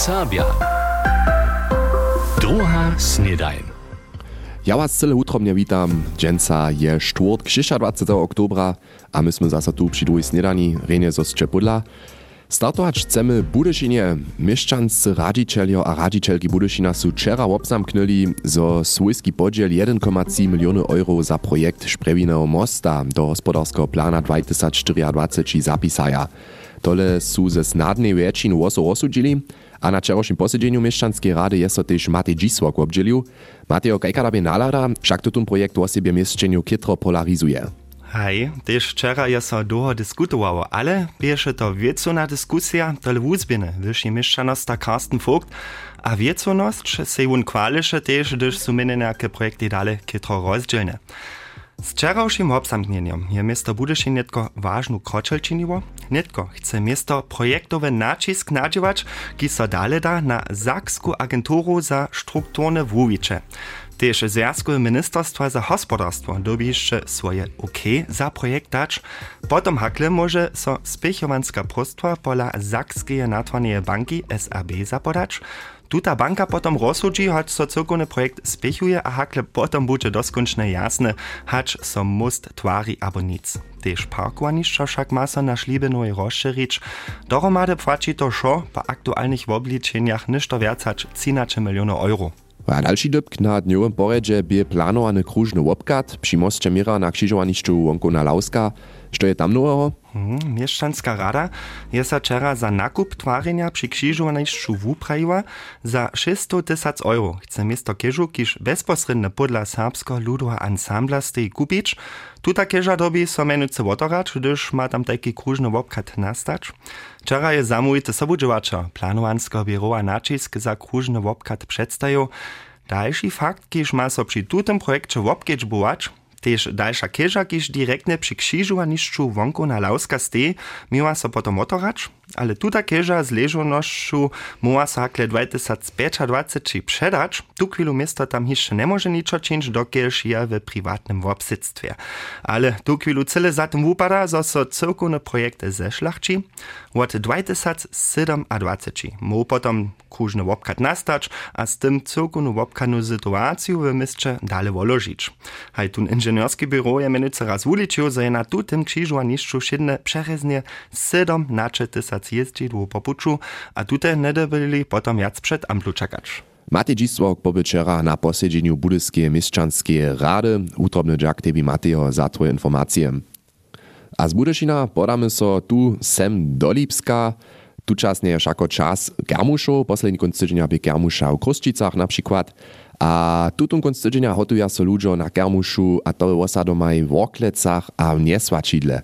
Serbia. Druga snedajn. Ja was cyle utrobnie witam. Dżęca je cztwort 26 oktobra, a my jsme zase tu przy drugiej snedani, renie zo Szczepudla. Startować chcemy Budyszynie. Mieszczanscy radzicielio a radzicielki Budyszina su wczera obzamknęli, zo swójski podziel 1,3 miliony euro za projekt Szprewinego mosta do gospodarskiego plana 2024 zapisaja. Tole su ze snadnej většiny łosu rozsudzili, a na wczorajszym posiedzeniu Mieszczanskiej Rady jest to też Matej Dzisłok obdzielił. Mateo, kajka dabie nalada, však to ten projekt o siebie mieszczeniu kitro polarizuje. Hej, też wczera je so długo ale bierze to wiecuna dyskusja, tole wuzbiene, wyższy mieszczanosta Karsten Vogt, a wiecunost se un kwalische też, gdyż su minenerke projekty dale kitro rozdzielne. Z wczorajszym obsamknieniem je miasto Budyszyn netko ważną kroczel czyniło. Netko chce miasto projektowy nacisk nadziewać, ki so dale da na Zaksku agenturu za strukturne wuwicze. Też Związkowe Ministerstwo za Gospodarstwo dobi jeszcze swoje OK za projekt dać. Potom hakle może so spiechowanska prostwa pola Zakskie Natwanieje Banki SAB zapodać. Tuta banka potom rozsudzi, choć so cyrkowny projekt spiechuje, a hakle potom bude doskončne jasne, choć so most twari abo nic. Tež parkowanišća však ma so na Šlibenoj rozširić. Dohromady płaci to šo po aktualnych obliczeniach ništo viac hač 13 milionów euro. A další dybk na dňowym poredźe bie planowany krużny łopkat przy moście Mira na krzyżowaniszczu Wonkona Lauska. Što je tam nowego? Hmm, Mieszczanska rada je sa wczera za nakup twarenia przy krzyżowaniszczu wuprajiła za 600 tysac euro. Chce miasto Kieżu, kiż bezposrednio podla serbsko ludowego ansambla stej kupić. Tuta Kieża dobi so menuce wotorać, gdyż ma tam taki krużny łopkat nastać. Wczera je zamówity sobudżywacza planowanskiego biurowa nacisk za krużny łopkat przedstawił. Dalszy fakt, kiż ma so przy tutem projekcie łopkieć bułacz, Tež dalša keža, kiž direktne przy krzyżowaniszczu wonku na Lauska stej, miała so potom otorač, ale tuta keža z leżonošću miała so hakle 2025 przedać, tu chwilu miasto tam jeszcze nie może niczo czynić, dokież je w prywatnym obsadztwie. Ale tu chwilu cyle za tym wupada, zo so cyrkowne projekty zeszlachci, od 2027 mu potom krużny łopkat nastać, a z tym cyrkowną łopkanu sytuację w mieście dalej wolożyć. Haj tun inženjerski biro je menuce raz uličił, że na tutym krzyżowaniszczu szydne przereznie 7 nacze tysac jeździdł po puczu, a tutaj nie byli potom jac przed amplu czekać. Matej Dzisłok pobył wczera na posiedzeniu Budyskiej Mieszczanskiej Rady. Utrobny dziak tebi Mateo za twoje informacje. A z Budyszina podamy so tu sem do Lipska. Tučasne je všako čas Germušov, poslední konc tygodnia by Germuša v Kruščicach na przykład. A tutun konc tygodnia hotuja so ludzo na Germušu a to osadomaj w Oklecach a w Niesłačidle.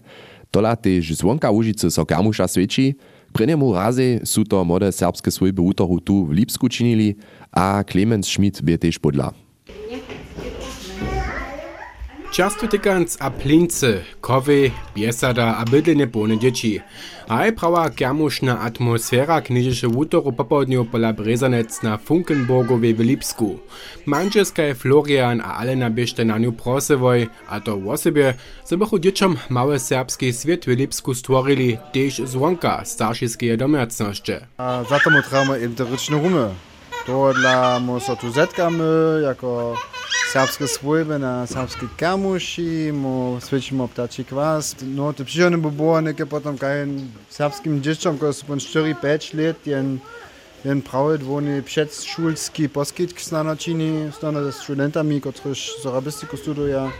Tola tež zvonka Łužice so Germuša svedči. Prynjemu razy su to młode serbskie swojby utoru tu w Lipsku czynili, a Clemens Schmidt bie tež podla. Často tykając a plince, kowy, biesada a bydlenie płone dzieci. A prawa kiermuszna atmosfera knieżysze wutoru popołudniu pola Brezanec na Funkenburgowej w Lipsku. Mancheska Florian a Alena biešte na niu prosewoj, a to w osobie, zabychu dzieciom małe serbski świat w Lipsku stworili też zwonka starszyskie domiacności. A za to mu trzeba im te ryczne rumy. To dla mu so tu zetkamy jako serbskie swojby na serbskiej kamuši, mu svedčimo ptačí kvas. No, to przyjemne by było neke potom kajen serbskim dzieciom, które są 4-5 lat, jen, jen prawie dwoni przedszulski poskyt znano čini, znano ze studentami, którzy zorabistyku studują.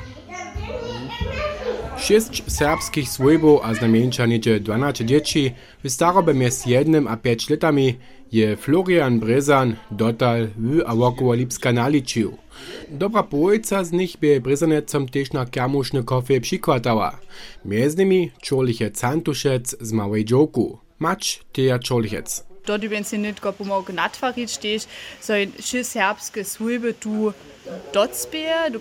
Šest serbskich swojbów a znamieńcza niedzie 12 dzieci w starobie między 1 a 5 latami je Florian Brezan dotal w a wokoło Lipska naliczył. Dobra połowica z nich by Brezanecom też na kiermuszny kofie przykładała. Między nimi Santuszec z Małej Dżoku. Mać Teja Czorlichec. dort übersinnet go pomog natvarit stech so ši serbske swilbe tu docbe du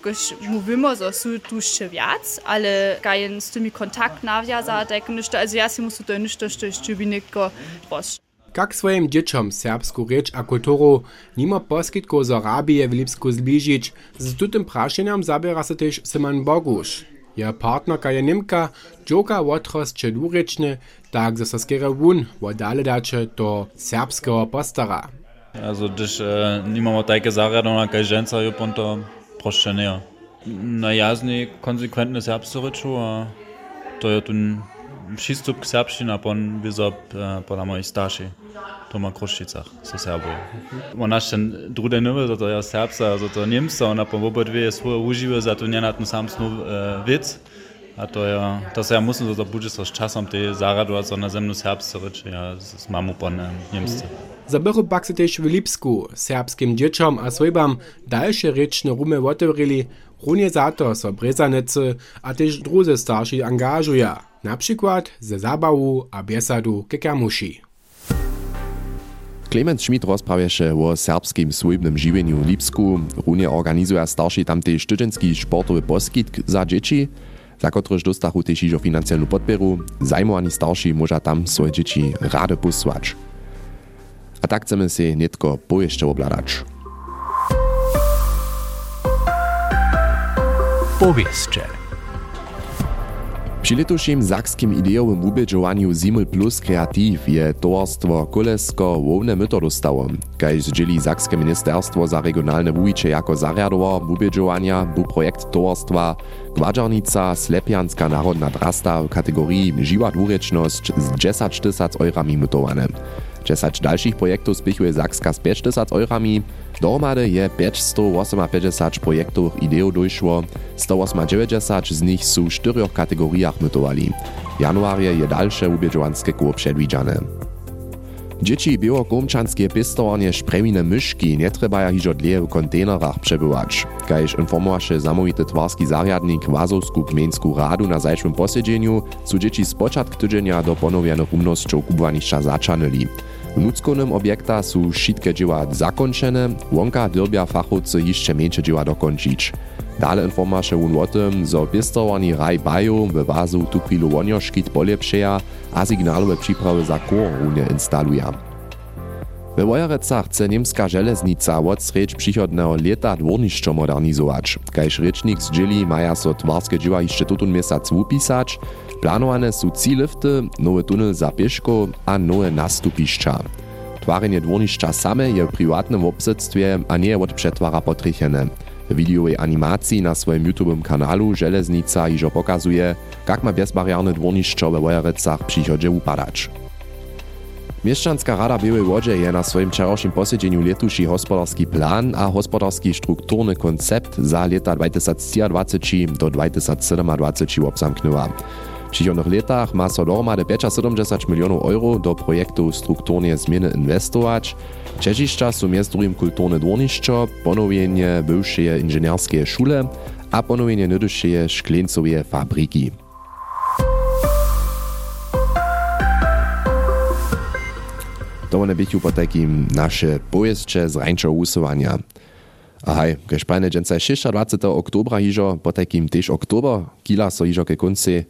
mówimy so su tušče viac ale gajen s tými kontakt naviaza tak nešto also ja si musu to nešto što ešte bi neko poš Kak svojim dzieciom serbsku rzecz a kulturu nima poskitko z Arabije w Lipsku zbližić, z tym praszeniem zabiera się też Simon Bogusz. Ja, Jej partnerka je Nemka Djoka Wotroz Čedurečne, tak ze Saskera Wun, vodale dače do serbskega postara. Also, když e, nimamo take zaradona, kaj ženca je ponto proščenja. Na jazni konsekventne serbsko reču, a to je tu šistup k serbščina, pon vizop, eh, podamo i starši. Toma Kruščicach so Serbuje. On naš ten druge nove, zato je Serbsa, zato Nemca, ona pa oba dve svoje užive, zato nje na ten sam snov uh, vic. A to je, to se ja musím zato buďe so s časom te zaradovať so na zemnu serbsce reči, ja s mamu po Nemce. Zabychu pak se też w Lipsku serbskim dzieciom a swojbam dalsze ryczne rumy otworili, runie za to so Brezanicy a też druzy starsi angażują, na przykład ze zabawu a biesadu ke Kermuši. Clemens Schmidt rozprawieše o serbskim swojbnym žiwieniu w Lipsku. Runie organizuje starszy tamtej studenski sportowy poskitk za dzieci, za któryż dostachu też iżo finansjalną podporu. Zajmowani starsi może tam swoje dzieci rady posłać. A tak chcemy się nie tylko pojeździe obladać. Przy letušim zakskim ideowym ubieżowaniu Zimul Plus Kreativ je towarstwo Kolesko łowne myto dostało. Kaj zdzieli Zakskie Ministerstwo za regionalne wujicze jako zariadowo ubieżowania był projekt towarstwa Gwadżarnica Slepianska Narodna Drasta w kategorii Żywa dwureczność z 10 tysac eurami mytowane. 10 dalszych projektów spichuje Zakska z 5 tysac eurami, Dohromady je 558 projektów ideów dojszło, 190 z nich są w czterech kategoriach mytowali. Januarie je dalsze ubieżowanskie koło przedwidziane. Dzieci białokomčanskie pistornie szpremine myszki nie trzeba hižo dlje w kontenerach przebywać. Kajż informowaše zamówity twarski zariadnik Wazowsku gmiensku radu na zajszym posiedzeniu, su dzieci z początku tydzienia do ponowianych umnościów kubwanišća zaczanyli. Nuckonym obiekta są wszystkie dzieła zakończone, łąka dyrbia fachowcy jeszcze mniejsze dzieła dokończyć. Dale informowaše on o tym, że pistorni raj bajo w wazu tu chwilu wonioszkit polepszeja, a sygnalowe przyprawy za kor runie instaluje. We Wojerecach niemska železnica od sreč przychodnego leta dwornišćo modernizować. Kajż rečnik z dźili maja so twarske dzieła jeszcze tutun miesiąc upisać, planowane są trzy lifty, nowy tunel za pieszko a nowe nastupišća. Twarenie dwornišća same je w prywatnym obsedztwie, a nie od przetwara potrychene. W videowej animacji na swoim YouTube'owym kanalu Železnica iżo pokazuje, jak ma bezbariarne dwornišćo we Wojerecach przychodzie upadać. Mieszczanska Rada Białej Łodzie je na swoim wczorajszym posiedzeniu letuši hospodarski plan a hospodarski strukturny koncept za leta 2023 do 2027 obzamknęła. W przychodnych latach ma so dohromady 75 milionów euro do projektu strukturnie zmiany inwestować. Czeziszcza są między drugim kulturne dworniszczo, ponowienie bywszej inżynierskie szule a ponowienie nydyszej szkleńcowej fabryki. To one bychu po takim nasze pojeździe z rańczego usuwania. Ahaj, kež pajne dženca 26. oktobra hižo, po takim tež oktober, kila so hižo ke konci.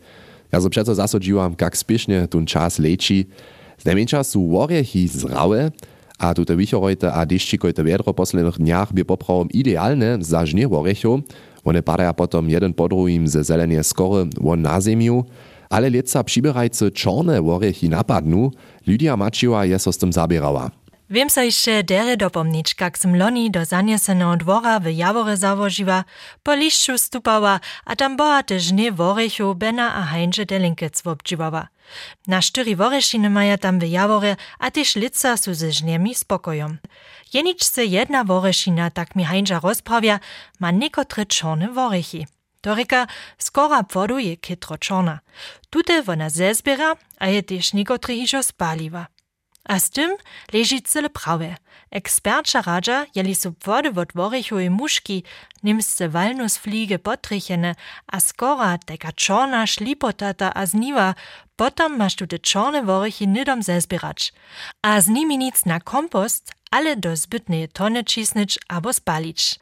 Ja so přeco zasodziłam, kak spiešne tun čas leči. Znajmenša sú worjechy zrawe, a tute wichorojte a deščikojte vedro posledných dniach by poprawom idealne za žnie worjechov. One padaja potom jeden po druhým ze zelenie skory won na zemiu, ale leca přibierajce čorne worjechy napadnu, Lydia Mačiova je so tym zabierała. Wiem sa jeszcze dere dopomnieć, som loni do zanieseného dwora w Jawore zawožiła, po lišću stupała, a tam była też nie Bena a Heinze Delinkec wobdziwała. Na sztyri worešiny maja tam w a też lica su ze żniemi spokojom. Jeniczce jedna worešina, tak mi Heinza rozprawia, ma niekotre czorne worechy. To reka skora vodu je ketročona. Tute ona zezbiera, a je tež nikotri išo spaliva. A s tym leži cele prave. Eksperča radža, jeli so vode v dvorihu in muški, njim se valno s flige potrihene, a skora tega čona šlipotata a zniva, potom masz tu te czorne worichy nidom zezbierać. A z nimi nic na kompost, ale do zbytnej tony cisnąć albo spalić.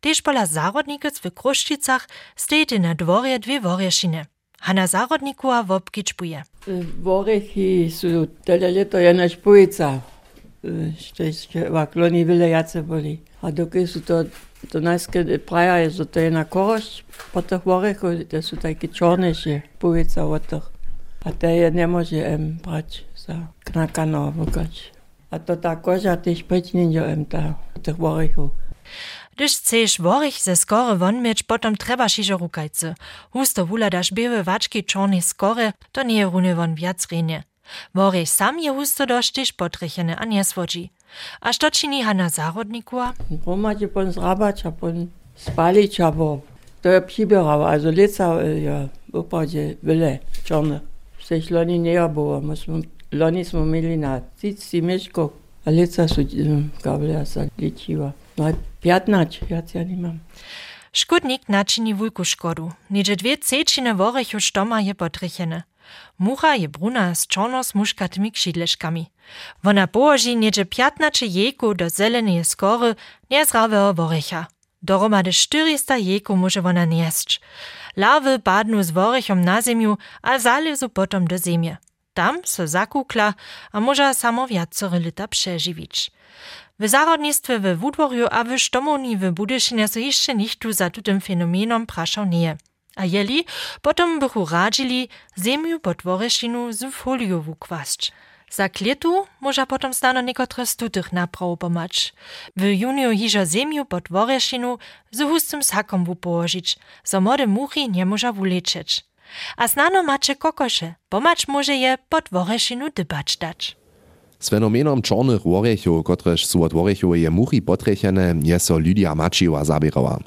Tež pola zarodników w Kruščicach stejte na dworje dwie worješine. Hanna Zarodnikova wobkičpuje. Vorechy sú teda leto je na špojica. Ešte, ešte v akloni veľa jace boli. A dokud sú to To najskie praja je, że to je na korość po tych worechu, to są takie czarniejsze, powiedza o tych. A te je nie może em brać za knakano wykać. A to koża też być nie em ta tych worechu. Gdyż chcesz worich ze skory won mieć, potom trebaš iżo rukajcy. Husto wuladaš białe waczki czarnej skory, to nie je runy won wiac renie. Worich sam je husto dosztyż potrychene, a nie. A što čini Hanna Zarodnikua? Pomadzie pon a pon spalić, aber to je przybierała, also lica ja upadzie wyle czarne. Przecież loni nie było, myśmy, loni smo mieli na cici mieszko, a lica są gablia sa liczyła. No, 15, ja ja nie mam. Škudnik načini vujku škodu. Niže dve cečine vorechu štoma je potrychene. Mucha je bruna z čorno s muškatými kšidleškami. Wona połoži niedzie 15 jeku do zelenej skory niezrawego worecha. Doromady 400 jeku może wona nieść. Larwy badnu z worechom na ziemiu, a zalezu potom do ziemie. Tam so zakukla, a może samo wiacory lita przeżywić. W zarodnictwie we Wudworju a w Sztomoni w Budyszynie so jeszcze nichtu za fenomenom praszał nie. A jeli, potom bychu radzili ziemiu pod woreszinu z foliu wukłast. Za kletu może potom stano niekotre stutych napraw pomać. W juniu hižo ziemiu pod woreszinu z hustym sakom wupołożyć, so młode muchy nie może wuleczyć. A znano macie kokosze, pomać może je pod woreszinu dybać dać. Z fenomenom czarnych worechów, kotreż są od worechowej muchy potrechene, je so Lydia Maciwa zabierała.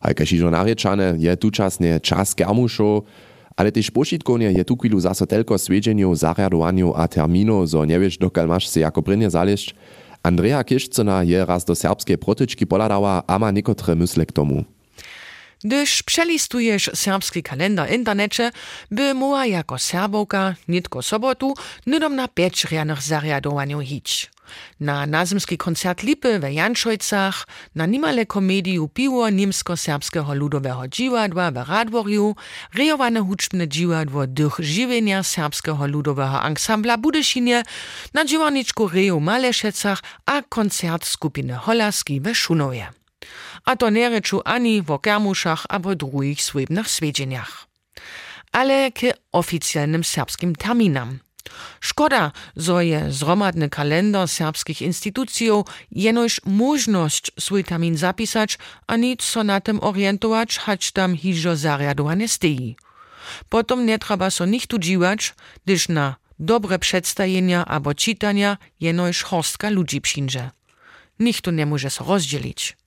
Hajka šižo narečane je tučasne čas kermušov, ale tež pošitkovne je tu chwilu zaso telko svedženju, zarjadovanju a terminu, zo nevieš, dokal máš se jako prinne zališť. Andrea Kišcena je raz do serbskiej protyczki poladała, a ma niekotre mysle k tomu. Gdyż przelistujesz serbski kalendar internecie, by muła jako serbowka nitko sobotu nydom na pięć rjanych zariadowaniu hić. Na nazymski koncert Lipy we Janšojcach, na nimale komediju Piwo niemsko-serbskiego ludowego dziwadła w Radworju, rejowane huczbne dziwadło Dych Żywienia serbskiego ludowego ansambla Budyszynie, na dziewaniczku Reju Maleszecach a koncert skupiny Holaski we Szunowie. A to nie ani wo Kermuszach abo drugich swebnych swiedzieniach. Ale k oficjalnym serbskim terminam. Szkoda, zo je zromadny kalendar serbskich instytucjów jenoż możność swój termin zapisać, a nic so na tym orientować, hać tam hižo zariadowane steji. Potom nie trzeba so nichtu dziwać, gdyż na dobre przedstawienia albo czytania jenoż horstka ludzi przyjdzie. Nichtu nie może so rozdzielić.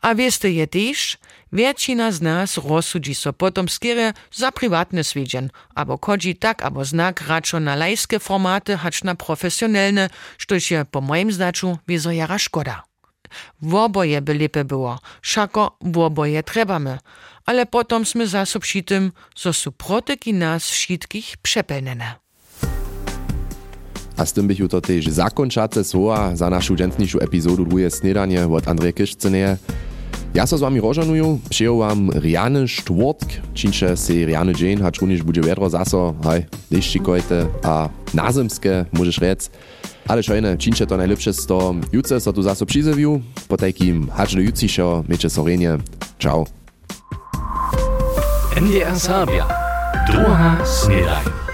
A wieste je też, Většina z nas rozsudzi so potom skierę za prywatny swiedźen, abo kodzi tak abo znak radšo na formaty hacz na profesjonalne, štož je po moim zdaczu wiezo jara szkoda. Woboje by lepe było, szako woboje trebamy, ale potom zaso przy tym, zo protyki nas wszystkich przepelnene. A z tym bych to też zakończace słowa za naszą dżętniejszą epizodu drugie snedanie od Andrzeja Kiszceneje. Ja so z wami rožanuju, přeju vám riany štvrtk, činče si riany dzień, hacz runiš bude vedro zaso, haj, deščikojte a nazemske, môžeš rec. Ale šojne, činče to najlepsze z to, juce so tu zaso přizeviu, po tajkim hacz do jucišo, meče sorenie. Ciao. NDR Sabia. Druga snedaj.